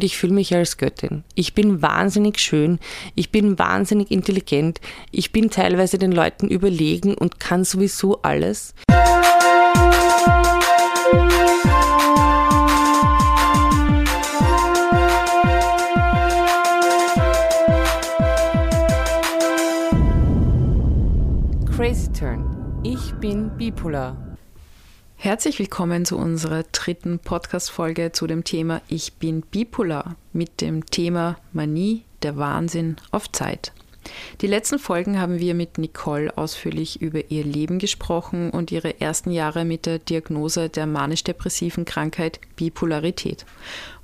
Ich fühle mich als Göttin. Ich bin wahnsinnig schön, ich bin wahnsinnig intelligent, ich bin teilweise den Leuten überlegen und kann sowieso alles. Crazy Turn. Ich bin bipolar. Herzlich willkommen zu unserer dritten Podcast-Folge zu dem Thema Ich bin bipolar mit dem Thema Manie, der Wahnsinn auf Zeit. Die letzten Folgen haben wir mit Nicole ausführlich über ihr Leben gesprochen und ihre ersten Jahre mit der Diagnose der manisch-depressiven Krankheit Bipolarität.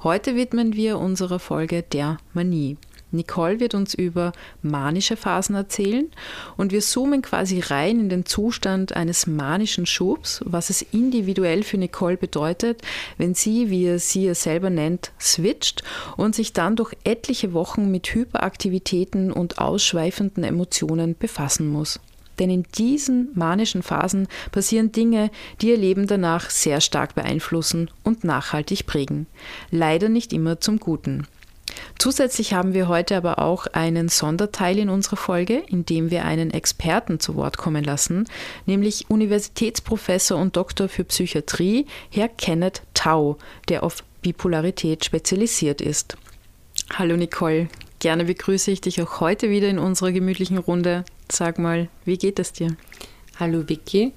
Heute widmen wir unserer Folge der Manie. Nicole wird uns über manische Phasen erzählen und wir zoomen quasi rein in den Zustand eines manischen Schubs, was es individuell für Nicole bedeutet, wenn sie, wie er sie es selber nennt, switcht und sich dann durch etliche Wochen mit Hyperaktivitäten und ausschweifenden Emotionen befassen muss. Denn in diesen manischen Phasen passieren Dinge, die ihr Leben danach sehr stark beeinflussen und nachhaltig prägen. Leider nicht immer zum Guten. Zusätzlich haben wir heute aber auch einen Sonderteil in unserer Folge, in dem wir einen Experten zu Wort kommen lassen, nämlich Universitätsprofessor und Doktor für Psychiatrie, Herr Kenneth Tau, der auf Bipolarität spezialisiert ist. Hallo Nicole, gerne begrüße ich dich auch heute wieder in unserer gemütlichen Runde. Sag mal, wie geht es dir? Hallo Vicky,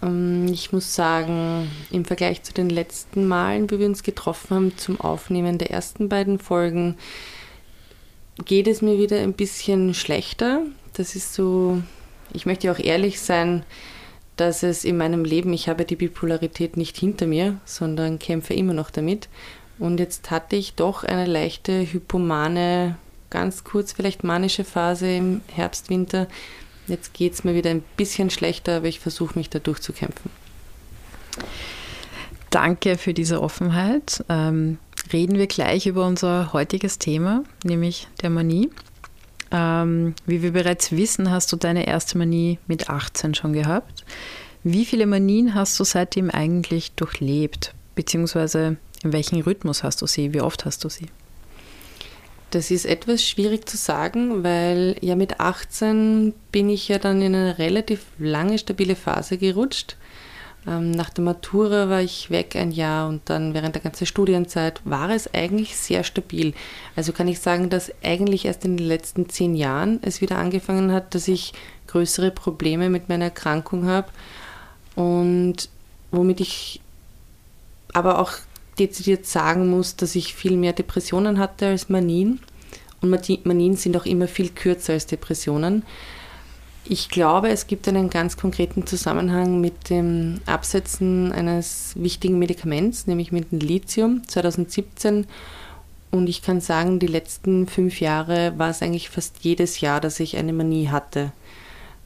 ich muss sagen, im Vergleich zu den letzten Malen, wie wir uns getroffen haben zum Aufnehmen der ersten beiden Folgen, geht es mir wieder ein bisschen schlechter. Das ist so, ich möchte auch ehrlich sein, dass es in meinem Leben, ich habe die Bipolarität nicht hinter mir, sondern kämpfe immer noch damit. Und jetzt hatte ich doch eine leichte hypomane, ganz kurz vielleicht manische Phase im Herbst, Winter, Jetzt geht es mir wieder ein bisschen schlechter, aber ich versuche mich da durchzukämpfen. Danke für diese Offenheit. Ähm, reden wir gleich über unser heutiges Thema, nämlich der Manie. Ähm, wie wir bereits wissen, hast du deine erste Manie mit 18 schon gehabt. Wie viele Manien hast du seitdem eigentlich durchlebt? Beziehungsweise in welchem Rhythmus hast du sie? Wie oft hast du sie? Das ist etwas schwierig zu sagen, weil ja mit 18 bin ich ja dann in eine relativ lange stabile Phase gerutscht. Ähm, nach der Matura war ich weg ein Jahr und dann während der ganzen Studienzeit war es eigentlich sehr stabil. Also kann ich sagen, dass eigentlich erst in den letzten zehn Jahren es wieder angefangen hat, dass ich größere Probleme mit meiner Erkrankung habe und womit ich aber auch dezidiert sagen muss, dass ich viel mehr Depressionen hatte als Manien. Und Manien sind auch immer viel kürzer als Depressionen. Ich glaube, es gibt einen ganz konkreten Zusammenhang mit dem Absetzen eines wichtigen Medikaments, nämlich mit dem Lithium 2017. Und ich kann sagen, die letzten fünf Jahre war es eigentlich fast jedes Jahr, dass ich eine Manie hatte.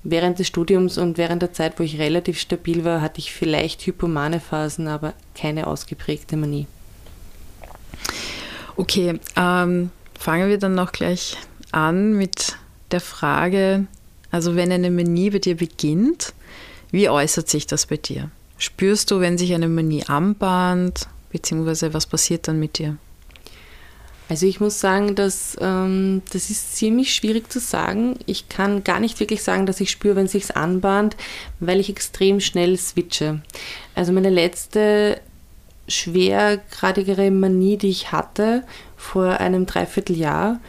Während des Studiums und während der Zeit, wo ich relativ stabil war, hatte ich vielleicht hypomane Phasen, aber keine ausgeprägte Manie. Okay, ähm, fangen wir dann noch gleich an mit der Frage, also wenn eine Manie bei dir beginnt, wie äußert sich das bei dir? Spürst du, wenn sich eine Manie anbahnt, beziehungsweise was passiert dann mit dir? Also ich muss sagen, dass, ähm, das ist ziemlich schwierig zu sagen. Ich kann gar nicht wirklich sagen, dass ich spüre, wenn es sich anbahnt, weil ich extrem schnell switche. Also meine letzte schwergradigere Manie, die ich hatte vor einem Dreivierteljahr,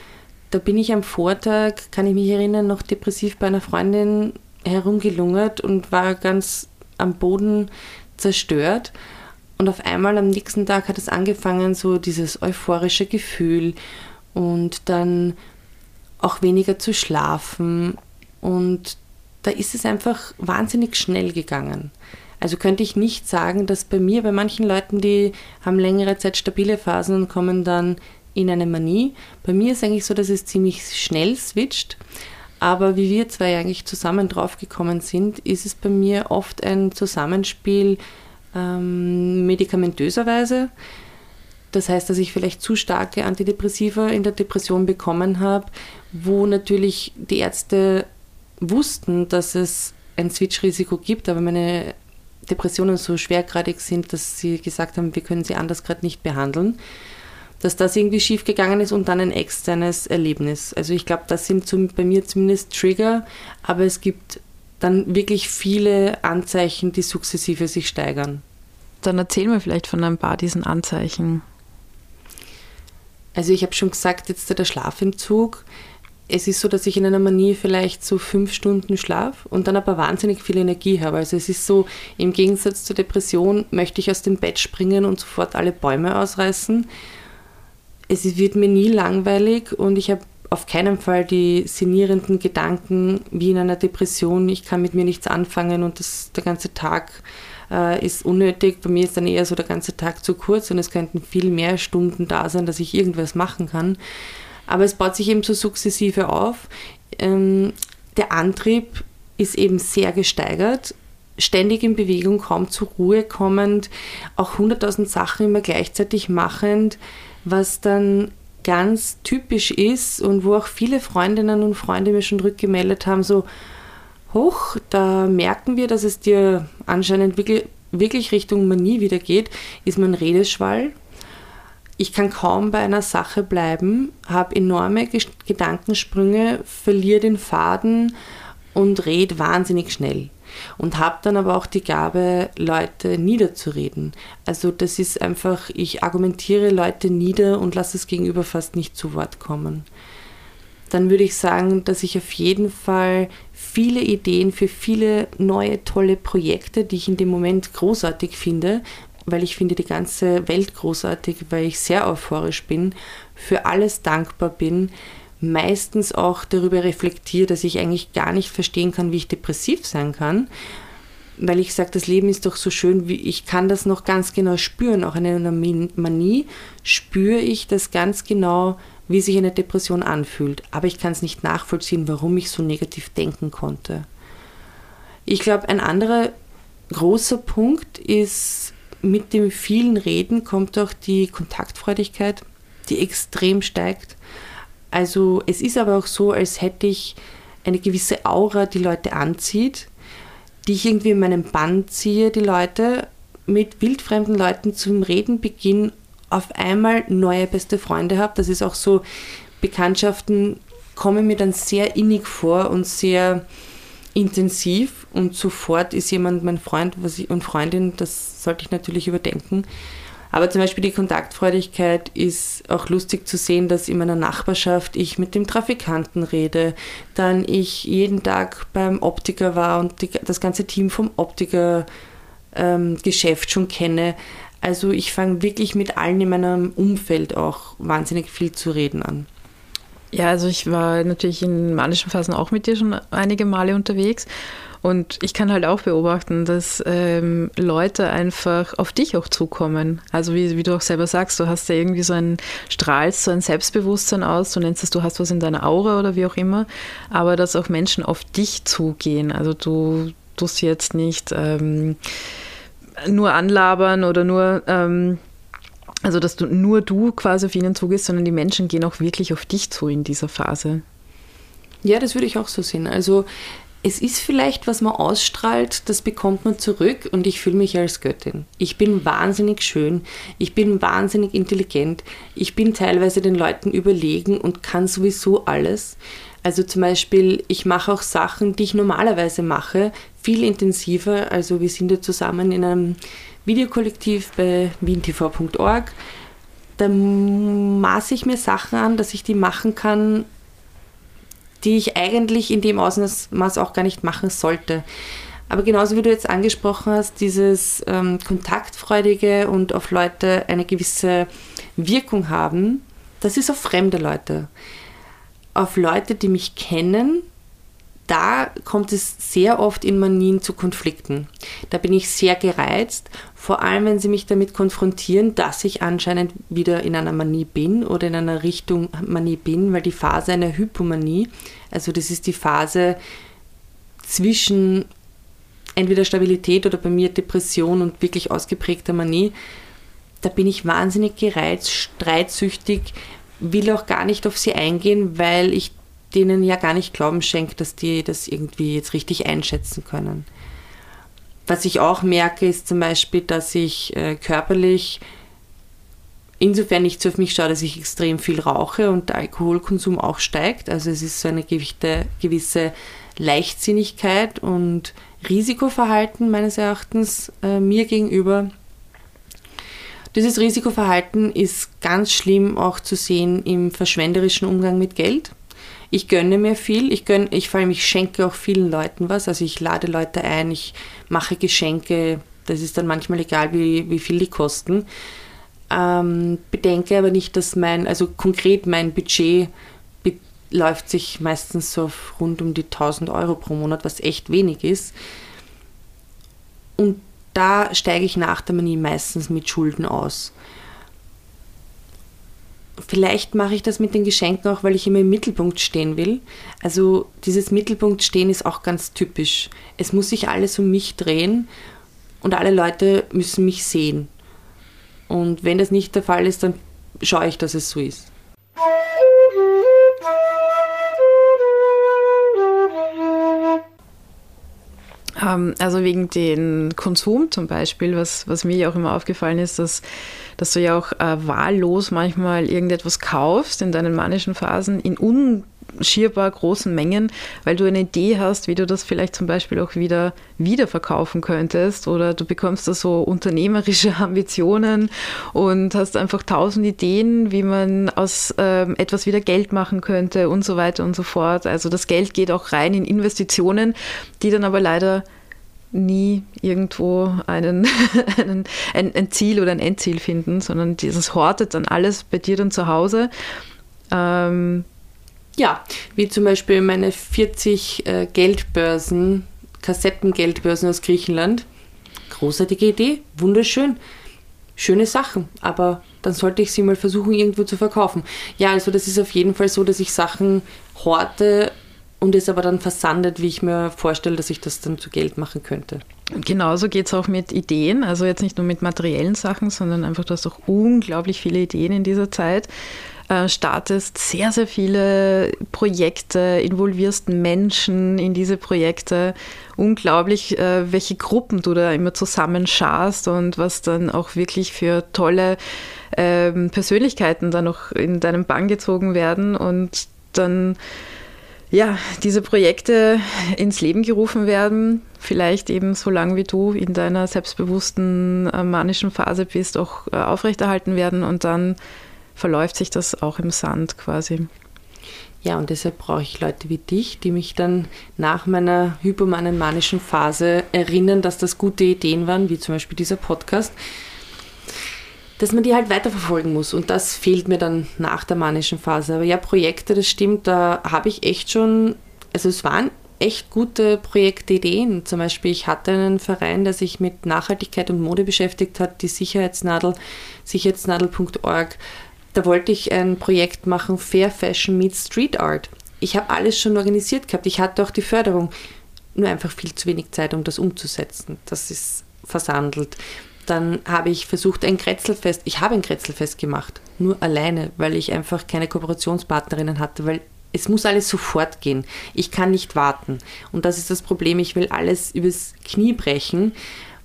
da bin ich am Vortag, kann ich mich erinnern, noch depressiv bei einer Freundin herumgelungert und war ganz am Boden zerstört. Und auf einmal am nächsten Tag hat es angefangen, so dieses euphorische Gefühl und dann auch weniger zu schlafen. Und da ist es einfach wahnsinnig schnell gegangen. Also könnte ich nicht sagen, dass bei mir, bei manchen Leuten, die haben längere Zeit stabile Phasen und kommen dann in eine Manie. Bei mir ist eigentlich so, dass es ziemlich schnell switcht. Aber wie wir zwei eigentlich zusammen draufgekommen sind, ist es bei mir oft ein Zusammenspiel ähm, medikamentöserweise. Das heißt, dass ich vielleicht zu starke Antidepressiva in der Depression bekommen habe, wo natürlich die Ärzte wussten, dass es ein Switch-Risiko gibt, aber meine Depressionen so schwergradig sind, dass sie gesagt haben, wir können sie anders gerade nicht behandeln. dass das irgendwie schiefgegangen ist und dann ein externes Erlebnis. Also ich glaube, das sind zum, bei mir zumindest Trigger, aber es gibt dann wirklich viele Anzeichen, die sukzessive sich steigern. Dann erzähl mir vielleicht von ein paar diesen Anzeichen. Also ich habe schon gesagt, jetzt der Schlafentzug. Es ist so, dass ich in einer Manie vielleicht so fünf Stunden schlaf und dann aber wahnsinnig viel Energie habe. Also es ist so, im Gegensatz zur Depression möchte ich aus dem Bett springen und sofort alle Bäume ausreißen. Es wird mir nie langweilig und ich habe auf keinen Fall die sinnierenden Gedanken wie in einer Depression, ich kann mit mir nichts anfangen und das, der ganze Tag äh, ist unnötig. Bei mir ist dann eher so der ganze Tag zu kurz und es könnten viel mehr Stunden da sein, dass ich irgendwas machen kann. Aber es baut sich eben so sukzessive auf. Ähm, der Antrieb ist eben sehr gesteigert, ständig in Bewegung, kaum zur Ruhe kommend, auch hunderttausend Sachen immer gleichzeitig machend, was dann ganz typisch ist und wo auch viele Freundinnen und Freunde mir schon rückgemeldet haben, so, hoch, da merken wir, dass es dir anscheinend wirklich, Richtung Manie wieder geht, ist mein Redeschwall. Ich kann kaum bei einer Sache bleiben, habe enorme Gedankensprünge, verliere den Faden und rede wahnsinnig schnell. Und habe dann aber auch die Gabe, Leute niederzureden. Also das ist einfach, ich argumentiere Leute nieder und lasse das Gegenüber fast nicht zu Wort kommen dann würde ich sagen, dass ich auf jeden Fall viele Ideen für viele neue, tolle Projekte, die ich in dem Moment großartig finde, weil ich finde die ganze Welt großartig, weil ich sehr euphorisch bin, für alles dankbar bin, meistens auch darüber reflektiere, dass ich eigentlich gar nicht verstehen kann, wie ich depressiv sein kann, weil ich sage, das Leben ist doch so schön, wie ich kann das noch ganz genau spüren, auch in einer Manie spüre ich das ganz genau, wie sich eine Depression anfühlt, aber ich kann es nicht nachvollziehen, warum ich so negativ denken konnte. Ich glaube, ein anderer großer Punkt ist, mit dem vielen Reden kommt auch die Kontaktfreudigkeit, die extrem steigt. Also es ist aber auch so, als hätte ich eine gewisse Aura, die Leute anzieht, die ich irgendwie in meinem Band ziehe, die Leute mit wildfremden Leuten zum Reden beginnen auf einmal neue beste Freunde habe. Das ist auch so, Bekanntschaften kommen mir dann sehr innig vor und sehr intensiv und sofort ist jemand mein Freund und Freundin, das sollte ich natürlich überdenken. Aber zum Beispiel die Kontaktfreudigkeit ist auch lustig zu sehen, dass in meiner Nachbarschaft ich mit dem Trafikanten rede, dann ich jeden Tag beim Optiker war und die, das ganze Team vom Optiker ähm, schon kenne. Also ich fange wirklich mit allen in meinem Umfeld auch wahnsinnig viel zu reden an. Ja, also ich war natürlich in manischen Phasen auch mit dir schon einige Male unterwegs. Und ich kann halt auch beobachten, dass ähm, Leute einfach auf dich auch zukommen. Also wie, wie du auch selber sagst, du hast ja irgendwie so ein, strahlst so ein Selbstbewusstsein aus, du nennst es, du hast was in deiner Aura oder wie auch immer, aber dass auch Menschen auf dich zugehen. Also du tust jetzt nicht ähm, nur anlabern oder nur, ähm, also dass du nur du quasi auf ihnen zugehst, sondern die Menschen gehen auch wirklich auf dich zu in dieser Phase. Ja, das würde ich auch so sehen. Also es ist vielleicht, was man ausstrahlt, das bekommt man zurück und ich fühle mich als Göttin. Ich bin wahnsinnig schön, ich bin wahnsinnig intelligent, ich bin teilweise den Leuten überlegen und kann sowieso alles. Also zum Beispiel, ich mache auch Sachen, die ich normalerweise mache, viel intensiver. Also wir sind ja zusammen in einem Videokollektiv bei wientv.org. Da maße ich mir Sachen an, dass ich die machen kann, die ich eigentlich in dem Ausmaß auch gar nicht machen sollte. Aber genauso wie du jetzt angesprochen hast, dieses ähm, Kontaktfreudige und auf Leute eine gewisse Wirkung haben, das ist auf fremde Leute. Auf Leute, die mich kennen, da kommt es sehr oft in Manien zu Konflikten. Da bin ich sehr gereizt, vor allem wenn sie mich damit konfrontieren, dass ich anscheinend wieder in einer Manie bin oder in einer Richtung Manie bin, weil die Phase einer Hypomanie, also das ist die Phase zwischen entweder Stabilität oder bei mir Depression und wirklich ausgeprägter Manie, da bin ich wahnsinnig gereizt, streitsüchtig, will auch gar nicht auf sie eingehen, weil ich denen ja gar nicht Glauben schenkt, dass die das irgendwie jetzt richtig einschätzen können. Was ich auch merke, ist zum Beispiel, dass ich äh, körperlich insofern nicht so auf mich schaue, dass ich extrem viel rauche und der Alkoholkonsum auch steigt. Also es ist so eine gewisse Leichtsinnigkeit und Risikoverhalten meines Erachtens äh, mir gegenüber. Dieses Risikoverhalten ist ganz schlimm auch zu sehen im verschwenderischen Umgang mit Geld. Ich gönne mir viel, ich gönne, ich vor allem ich schenke auch vielen Leuten was, also ich lade Leute ein, ich mache Geschenke, das ist dann manchmal egal, wie, wie viel die kosten. Ähm, bedenke aber nicht, dass mein, also konkret mein Budget läuft sich meistens so auf rund um die 1000 Euro pro Monat, was echt wenig ist. Und da steige ich nach der Manie meistens mit Schulden aus. Vielleicht mache ich das mit den Geschenken auch, weil ich immer im Mittelpunkt stehen will. Also dieses Mittelpunkt stehen ist auch ganz typisch. Es muss sich alles um mich drehen und alle Leute müssen mich sehen. Und wenn das nicht der Fall ist, dann schaue ich, dass es so ist. Also wegen den Konsum zum Beispiel, was, was mir auch immer aufgefallen ist, dass, dass du ja auch äh, wahllos manchmal irgendetwas kaufst in deinen manischen Phasen in un schierbar großen Mengen, weil du eine Idee hast, wie du das vielleicht zum Beispiel auch wieder wiederverkaufen könntest oder du bekommst da so unternehmerische Ambitionen und hast einfach tausend Ideen, wie man aus ähm, etwas wieder Geld machen könnte und so weiter und so fort. Also das Geld geht auch rein in Investitionen, die dann aber leider nie irgendwo einen, einen, ein, ein Ziel oder ein Endziel finden, sondern dieses hortet dann alles bei dir dann zu Hause. Ähm, ja, wie zum Beispiel meine 40 äh, Geldbörsen, Kassettengeldbörsen aus Griechenland. Großartige Idee, wunderschön. Schöne Sachen, aber dann sollte ich sie mal versuchen, irgendwo zu verkaufen. Ja, also das ist auf jeden Fall so, dass ich Sachen horte und es aber dann versandet, wie ich mir vorstelle, dass ich das dann zu Geld machen könnte. Genauso geht es auch mit Ideen, also jetzt nicht nur mit materiellen Sachen, sondern einfach, du hast auch unglaublich viele Ideen in dieser Zeit. Äh, startest sehr, sehr viele Projekte, involvierst Menschen in diese Projekte. Unglaublich, äh, welche Gruppen du da immer zusammenscharst und was dann auch wirklich für tolle ähm, Persönlichkeiten da noch in deinem Bann gezogen werden und dann ja, diese Projekte ins Leben gerufen werden, vielleicht eben so lange wie du in deiner selbstbewussten äh, manischen Phase bist, auch aufrechterhalten werden und dann verläuft sich das auch im Sand quasi. Ja, und deshalb brauche ich Leute wie dich, die mich dann nach meiner hypomanen manischen Phase erinnern, dass das gute Ideen waren, wie zum Beispiel dieser Podcast, dass man die halt weiterverfolgen muss. Und das fehlt mir dann nach der manischen Phase. Aber ja, Projekte, das stimmt, da habe ich echt schon, also es waren echt gute Projektideen. Zum Beispiel, ich hatte einen Verein, der sich mit Nachhaltigkeit und Mode beschäftigt hat, die Sicherheitsnadel, sicherheitsnadel.org da wollte ich ein Projekt machen, Fair Fashion meets Street Art. Ich habe alles schon organisiert gehabt. Ich hatte auch die Förderung. Nur einfach viel zu wenig Zeit, um das umzusetzen. Das ist versandelt. Dann habe ich versucht, ein Kretzelfest. Ich habe ein Kretzelfest gemacht. Nur alleine, weil ich einfach keine Kooperationspartnerinnen hatte, weil es muss alles sofort gehen. Ich kann nicht warten. Und das ist das Problem. Ich will alles übers Knie brechen.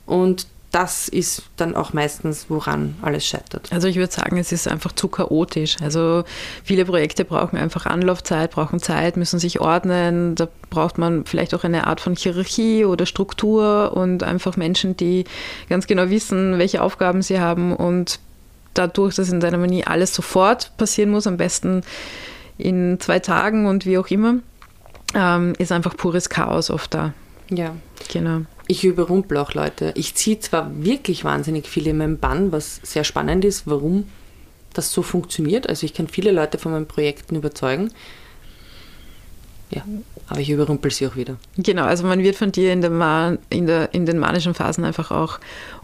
Und das ist dann auch meistens, woran alles scheitert. Also ich würde sagen, es ist einfach zu chaotisch. Also viele Projekte brauchen einfach Anlaufzeit, brauchen Zeit, müssen sich ordnen. Da braucht man vielleicht auch eine Art von Hierarchie oder Struktur und einfach Menschen, die ganz genau wissen, welche Aufgaben sie haben und dadurch, dass in deiner Manie alles sofort passieren muss, am besten in zwei Tagen und wie auch immer, ähm, ist einfach pures Chaos oft da. Ja. Genau ich überrumple auch Leute. Ich ziehe zwar wirklich wahnsinnig viele in meinem Bann, was sehr spannend ist, warum das so funktioniert. Also ich kann viele Leute von meinen Projekten überzeugen. Ja, aber ich überrumpel sie auch wieder. Genau, also man wird von dir in, der in, der, in den manischen Phasen einfach auch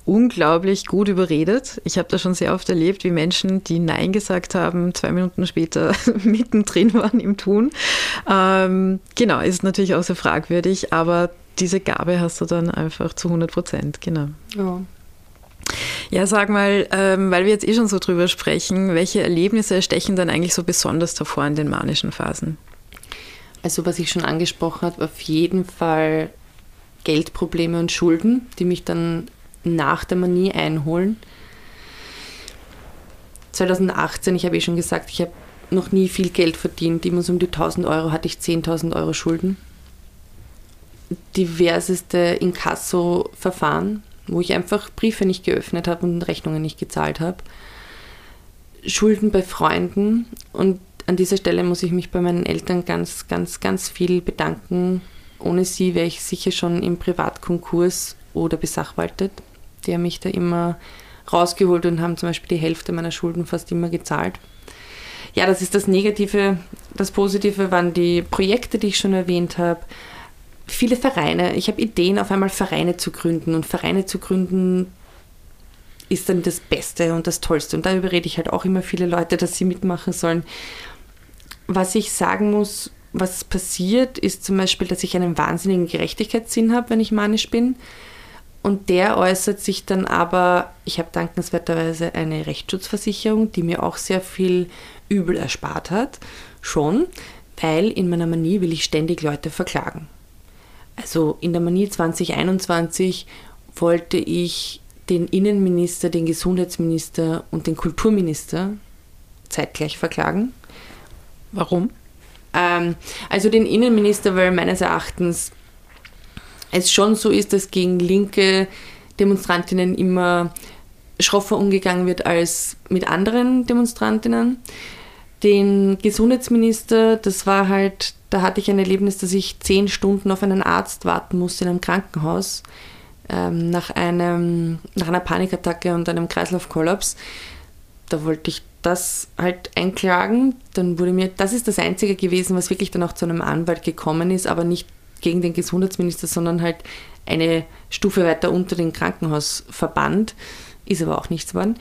unglaublich gut überredet. Ich habe da schon sehr oft erlebt, wie Menschen, die Nein gesagt haben, zwei Minuten später mittendrin waren im Tun. Ähm, genau, ist natürlich auch sehr fragwürdig, aber diese Gabe hast du dann einfach zu 100 Prozent, genau. Ja. Ja, sag mal, ähm, weil wir jetzt eh schon so drüber sprechen, welche Erlebnisse stechen dann eigentlich so besonders davor in den manischen Phasen? Also, was ich schon angesprochen habe, auf jeden Fall Geldprobleme und Schulden, die mich dann nach der Manie einholen. 2018, ich habe eh schon gesagt, ich habe noch nie viel Geld verdient. Immer so um die 1000 Euro hatte ich 10.000 Euro Schulden. Diverseste Inkasso-Verfahren, wo ich einfach Briefe nicht geöffnet habe und Rechnungen nicht gezahlt habe. Schulden bei Freunden und an dieser Stelle muss ich mich bei meinen Eltern ganz, ganz, ganz viel bedanken. Ohne sie wäre ich sicher schon im Privatkonkurs oder besachwaltet. Die haben mich da immer rausgeholt und haben zum Beispiel die Hälfte meiner Schulden fast immer gezahlt. Ja, das ist das Negative. Das Positive waren die Projekte, die ich schon erwähnt habe. Viele Vereine. Ich habe Ideen, auf einmal Vereine zu gründen. Und Vereine zu gründen ist dann das Beste und das Tollste. Und da überrede ich halt auch immer viele Leute, dass sie mitmachen sollen. Was ich sagen muss, was passiert, ist zum Beispiel, dass ich einen wahnsinnigen Gerechtigkeitssinn habe, wenn ich manisch bin. Und der äußert sich dann aber, ich habe dankenswerterweise eine Rechtsschutzversicherung, die mir auch sehr viel Übel erspart hat, schon, weil in meiner Manie will ich ständig Leute verklagen. Also in der Manie 2021 wollte ich den Innenminister, den Gesundheitsminister und den Kulturminister zeitgleich verklagen. Warum? Ähm, also den Innenminister, weil meines Erachtens es schon so ist, dass gegen linke Demonstrantinnen immer schroffer umgegangen wird als mit anderen Demonstrantinnen. Den Gesundheitsminister, das war halt, da hatte ich ein Erlebnis, dass ich zehn Stunden auf einen Arzt warten musste in einem Krankenhaus ähm, nach, einem, nach einer Panikattacke und einem Kreislaufkollaps. Da wollte ich das halt einklagen. Dann wurde mir, das ist das Einzige gewesen, was wirklich dann auch zu einem Anwalt gekommen ist, aber nicht gegen den Gesundheitsminister, sondern halt eine Stufe weiter unter den Krankenhausverband. Ist aber auch nichts geworden.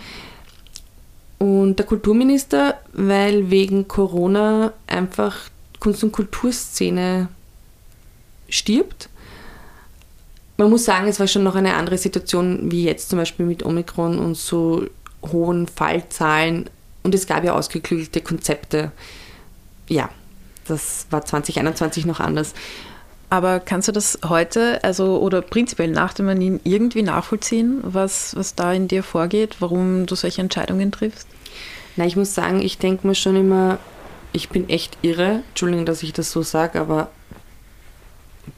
Und der Kulturminister, weil wegen Corona einfach Kunst- und Kulturszene stirbt. Man muss sagen, es war schon noch eine andere Situation wie jetzt zum Beispiel mit Omikron und so hohen Fallzahlen. Und es gab ja ausgeklügelte Konzepte. Ja, das war 2021 noch anders. Aber kannst du das heute, also oder prinzipiell nach dem Manin irgendwie nachvollziehen, was, was da in dir vorgeht, warum du solche Entscheidungen triffst? Na, ich muss sagen, ich denke mir schon immer, ich bin echt irre. Entschuldigung, dass ich das so sage, aber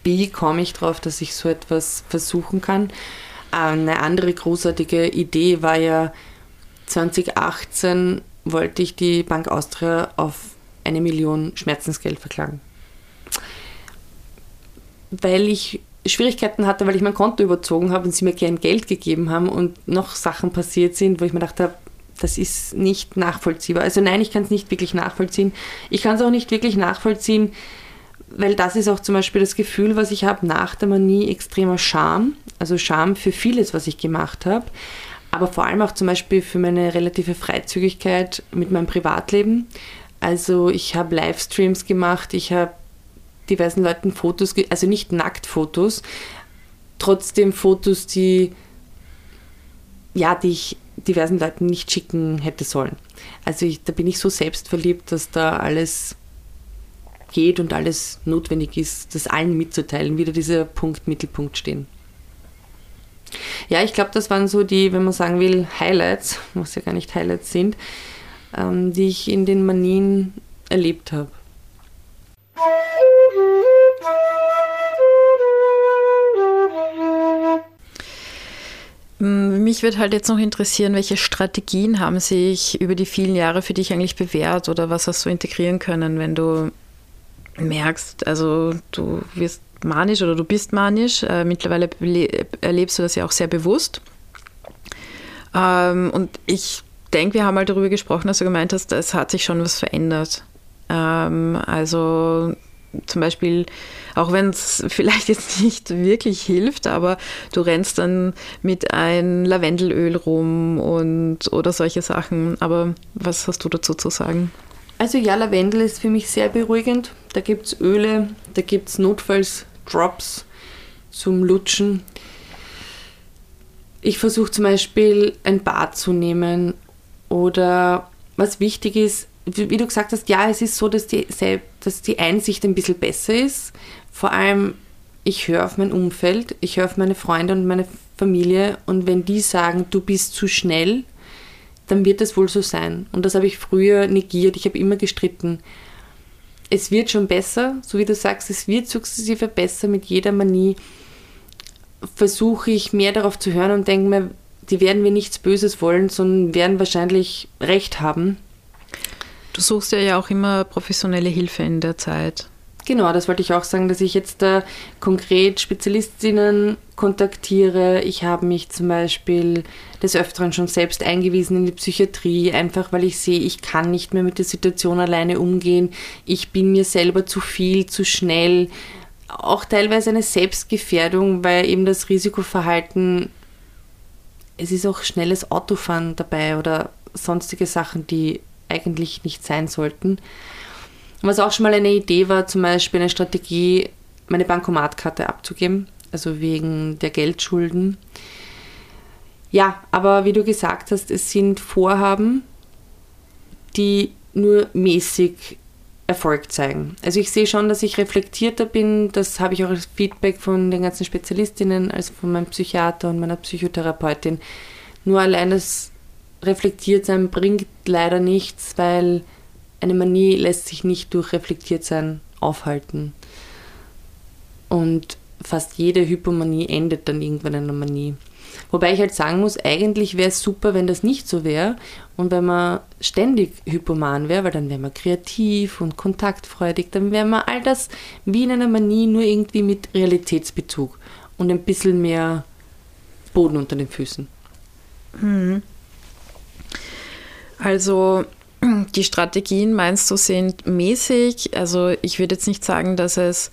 wie komme ich drauf, dass ich so etwas versuchen kann? Eine andere großartige Idee war ja, 2018 wollte ich die Bank Austria auf eine Million Schmerzensgeld verklagen weil ich Schwierigkeiten hatte, weil ich mein Konto überzogen habe und sie mir kein Geld gegeben haben und noch Sachen passiert sind, wo ich mir dachte, das ist nicht nachvollziehbar. Also nein, ich kann es nicht wirklich nachvollziehen. Ich kann es auch nicht wirklich nachvollziehen, weil das ist auch zum Beispiel das Gefühl, was ich habe nach der Manie extremer Scham. Also Scham für vieles, was ich gemacht habe. Aber vor allem auch zum Beispiel für meine relative Freizügigkeit mit meinem Privatleben. Also ich habe Livestreams gemacht, ich habe diversen Leuten Fotos, also nicht Nacktfotos, trotzdem Fotos, die, ja, die ich diversen Leuten nicht schicken hätte sollen. Also ich, da bin ich so selbstverliebt, dass da alles geht und alles notwendig ist, das allen mitzuteilen, wieder dieser Punkt, Mittelpunkt stehen. Ja, ich glaube, das waren so die, wenn man sagen will, Highlights, was ja gar nicht Highlights sind, ähm, die ich in den Manien erlebt habe. Mich würde halt jetzt noch interessieren, welche Strategien haben sich über die vielen Jahre für dich eigentlich bewährt oder was hast du integrieren können, wenn du merkst, also du wirst manisch oder du bist manisch. Äh, mittlerweile erlebst du das ja auch sehr bewusst. Ähm, und ich denke, wir haben mal darüber gesprochen, dass du gemeint hast, es hat sich schon was verändert. Ähm, also zum Beispiel, auch wenn es vielleicht jetzt nicht wirklich hilft, aber du rennst dann mit ein Lavendelöl rum und oder solche Sachen. Aber was hast du dazu zu sagen? Also ja, Lavendel ist für mich sehr beruhigend. Da gibt es Öle, da gibt es notfalls Drops zum Lutschen. Ich versuche zum Beispiel ein Bad zu nehmen oder was wichtig ist, wie du gesagt hast, ja, es ist so, dass die, dass die Einsicht ein bisschen besser ist. Vor allem, ich höre auf mein Umfeld, ich höre auf meine Freunde und meine Familie und wenn die sagen, du bist zu schnell, dann wird das wohl so sein. Und das habe ich früher negiert. Ich habe immer gestritten. Es wird schon besser, so wie du sagst, es wird sukzessive besser mit jeder Manie. Versuche ich mehr darauf zu hören und denke mir, die werden mir nichts Böses wollen, sondern werden wahrscheinlich Recht haben. Du suchst ja, auch immer professionelle Hilfe in der Zeit. Genau, das wollte ich auch sagen, dass ich jetzt da konkret Spezialistinnen kontaktiere. Ich habe mich zum Beispiel des Öfteren schon selbst eingewiesen in die Psychiatrie, einfach weil ich sehe, ich kann nicht mehr mit der Situation alleine umgehen. Ich bin mir selber zu viel, zu schnell. Auch teilweise eine Selbstgefährdung, weil eben das Risikoverhalten, es ist auch schnelles Autofahren dabei oder sonstige Sachen, die eigentlich nicht sein sollten. Was auch schon mal eine Idee war, zum Beispiel eine Strategie, meine Bankomatkarte abzugeben, also wegen der Geldschulden. Ja, aber wie du gesagt hast, es sind Vorhaben, die nur mäßig Erfolg zeigen. Also ich sehe schon, dass ich reflektierter bin. Das habe ich auch als Feedback von den ganzen Spezialistinnen, also von meinem Psychiater und meiner Psychotherapeutin. Nur allein das Reflektiertsein bringt leider nichts, weil eine Manie lässt sich nicht durch Reflektiertsein aufhalten. Und fast jede Hypomanie endet dann irgendwann in einer Manie. Wobei ich halt sagen muss, eigentlich wäre es super, wenn das nicht so wäre und wenn man ständig hypoman wäre, weil dann wäre man kreativ und kontaktfreudig, dann wäre man all das wie in einer Manie nur irgendwie mit Realitätsbezug und ein bisschen mehr Boden unter den Füßen. Hm. Also die Strategien, meinst du, sind mäßig? Also ich würde jetzt nicht sagen, dass es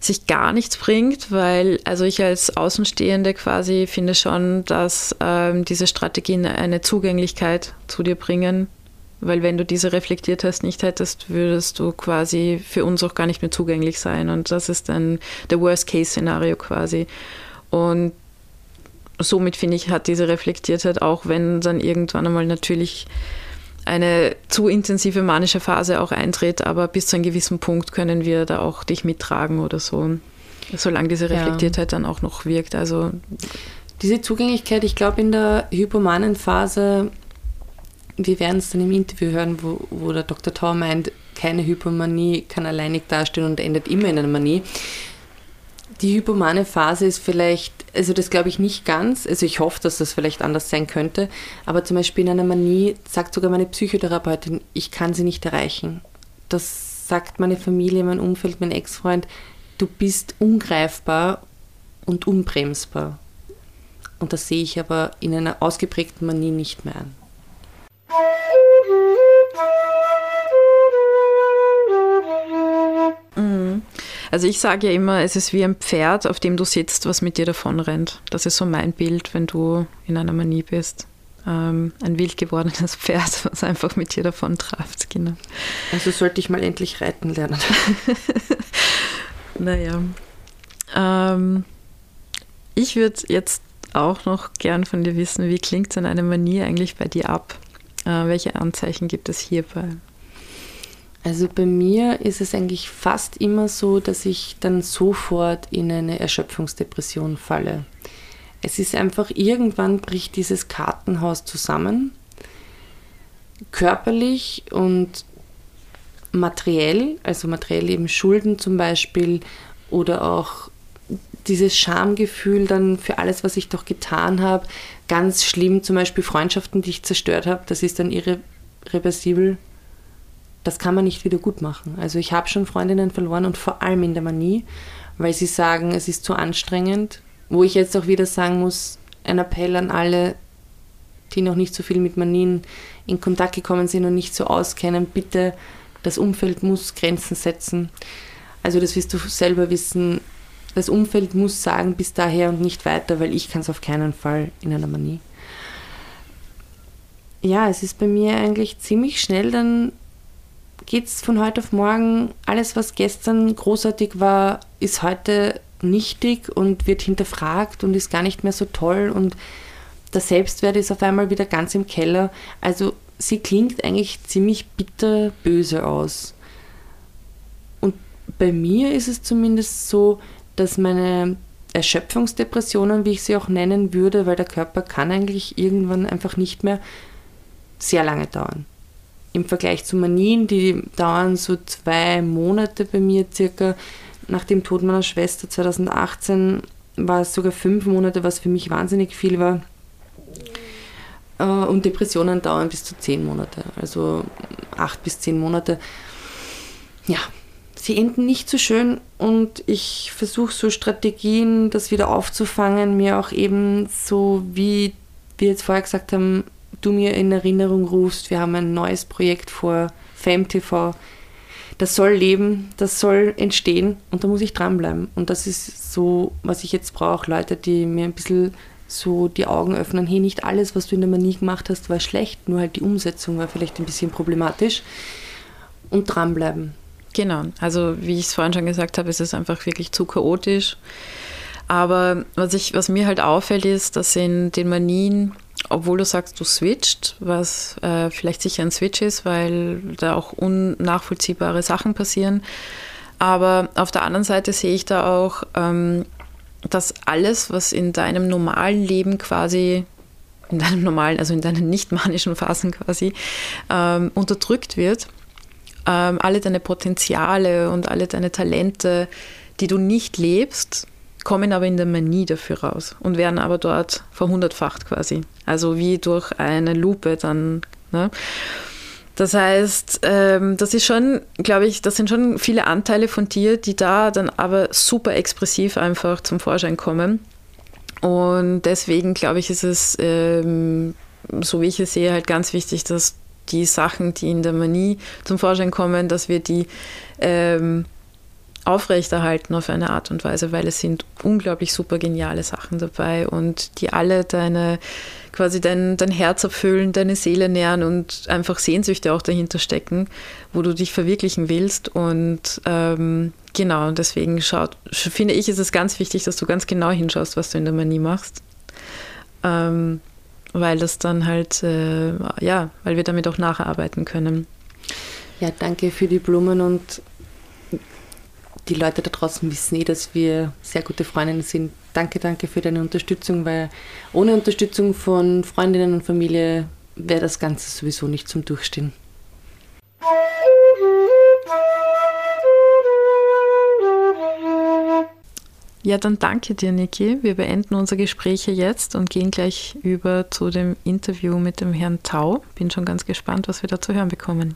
sich gar nichts bringt, weil also ich als Außenstehende quasi finde schon, dass ähm, diese Strategien eine Zugänglichkeit zu dir bringen, weil wenn du diese reflektiert hast, nicht hättest, würdest du quasi für uns auch gar nicht mehr zugänglich sein. Und das ist dann der Worst-Case-Szenario quasi. Und somit finde ich, hat diese Reflektiertheit auch, wenn dann irgendwann einmal natürlich eine zu intensive manische Phase auch eintritt, aber bis zu einem gewissen Punkt können wir da auch dich mittragen oder so, solange diese Reflektiertheit ja. dann auch noch wirkt. Also diese Zugänglichkeit, ich glaube in der hypomanen Phase, wir werden es dann im Interview hören, wo, wo der Dr. Tau meint, keine Hypomanie kann alleinig dastehen und endet immer in einer Manie. Die hypomane Phase ist vielleicht, also das glaube ich nicht ganz, also ich hoffe, dass das vielleicht anders sein könnte, aber zum Beispiel in einer Manie sagt sogar meine Psychotherapeutin, ich kann sie nicht erreichen. Das sagt meine Familie, mein Umfeld, mein Ex-Freund, du bist ungreifbar und unbremsbar. Und das sehe ich aber in einer ausgeprägten Manie nicht mehr an. Also ich sage ja immer, es ist wie ein Pferd, auf dem du sitzt, was mit dir davonrennt. Das ist so mein Bild, wenn du in einer Manie bist. Ähm, ein wild gewordenes Pferd, was einfach mit dir davon traft, genau. Also sollte ich mal endlich reiten lernen. naja. Ähm, ich würde jetzt auch noch gern von dir wissen, wie klingt denn eine Manie eigentlich bei dir ab? Äh, welche Anzeichen gibt es hierbei? Also bei mir ist es eigentlich fast immer so, dass ich dann sofort in eine Erschöpfungsdepression falle. Es ist einfach, irgendwann bricht dieses Kartenhaus zusammen, körperlich und materiell, also materiell eben Schulden zum Beispiel oder auch dieses Schamgefühl dann für alles, was ich doch getan habe. Ganz schlimm, zum Beispiel Freundschaften, die ich zerstört habe, das ist dann irreversibel das kann man nicht wieder gut machen. Also ich habe schon Freundinnen verloren und vor allem in der Manie, weil sie sagen, es ist zu anstrengend. Wo ich jetzt auch wieder sagen muss, ein Appell an alle, die noch nicht so viel mit Manien in Kontakt gekommen sind und nicht so auskennen, bitte, das Umfeld muss Grenzen setzen. Also das wirst du selber wissen, das Umfeld muss sagen, bis daher und nicht weiter, weil ich kann es auf keinen Fall in einer Manie. Ja, es ist bei mir eigentlich ziemlich schnell dann geht es von heute auf morgen, alles, was gestern großartig war, ist heute nichtig und wird hinterfragt und ist gar nicht mehr so toll und der Selbstwert ist auf einmal wieder ganz im Keller. Also sie klingt eigentlich ziemlich bitterböse aus. Und bei mir ist es zumindest so, dass meine Erschöpfungsdepressionen, wie ich sie auch nennen würde, weil der Körper kann eigentlich irgendwann einfach nicht mehr, sehr lange dauern. Im Vergleich zu Manien, die dauern so zwei Monate bei mir circa. Nach dem Tod meiner Schwester 2018 war es sogar fünf Monate, was für mich wahnsinnig viel war. Äh, und Depressionen dauern bis zu zehn Monate, also acht bis zehn Monate. Ja, sie enden nicht so schön und ich versuche so Strategien, das wieder aufzufangen, mir auch eben so, wie wir jetzt vorher gesagt haben, du mir in Erinnerung rufst, wir haben ein neues Projekt vor, FemTV. Das soll leben, das soll entstehen und da muss ich dranbleiben. Und das ist so, was ich jetzt brauche, Leute, die mir ein bisschen so die Augen öffnen, hey, nicht alles, was du in der Manie gemacht hast, war schlecht, nur halt die Umsetzung war vielleicht ein bisschen problematisch. Und dranbleiben. Genau, also wie ich es vorhin schon gesagt habe, ist es einfach wirklich zu chaotisch. Aber was, ich, was mir halt auffällt, ist, dass in den Manien, obwohl du sagst, du switcht, was äh, vielleicht sicher ein Switch ist, weil da auch unnachvollziehbare Sachen passieren. Aber auf der anderen Seite sehe ich da auch, ähm, dass alles, was in deinem normalen Leben quasi, in deinem normalen, also in deinen nicht manischen Phasen quasi, ähm, unterdrückt wird, ähm, alle deine Potenziale und alle deine Talente, die du nicht lebst, kommen aber in der Manie dafür raus und werden aber dort verhundertfacht quasi. Also wie durch eine Lupe dann. Ne? Das heißt, ähm, das ist schon, glaube ich, das sind schon viele Anteile von dir, die da dann aber super expressiv einfach zum Vorschein kommen. Und deswegen, glaube ich, ist es, ähm, so wie ich es sehe, halt ganz wichtig, dass die Sachen, die in der Manie zum Vorschein kommen, dass wir die ähm, aufrechterhalten auf eine Art und Weise, weil es sind unglaublich super geniale Sachen dabei und die alle deine quasi dein, dein Herz erfüllen, deine Seele nähren und einfach Sehnsüchte auch dahinter stecken, wo du dich verwirklichen willst. Und ähm, genau, deswegen schaut, finde ich, ist es ganz wichtig, dass du ganz genau hinschaust, was du in der Manie machst. Ähm, weil das dann halt, äh, ja, weil wir damit auch nacharbeiten können. Ja, danke für die Blumen und die Leute da draußen wissen eh, dass wir sehr gute Freundinnen sind. Danke, danke für deine Unterstützung, weil ohne Unterstützung von Freundinnen und Familie wäre das Ganze sowieso nicht zum Durchstehen. Ja, dann danke dir, Niki. Wir beenden unser Gespräch hier jetzt und gehen gleich über zu dem Interview mit dem Herrn Tau. Bin schon ganz gespannt, was wir da zu hören bekommen.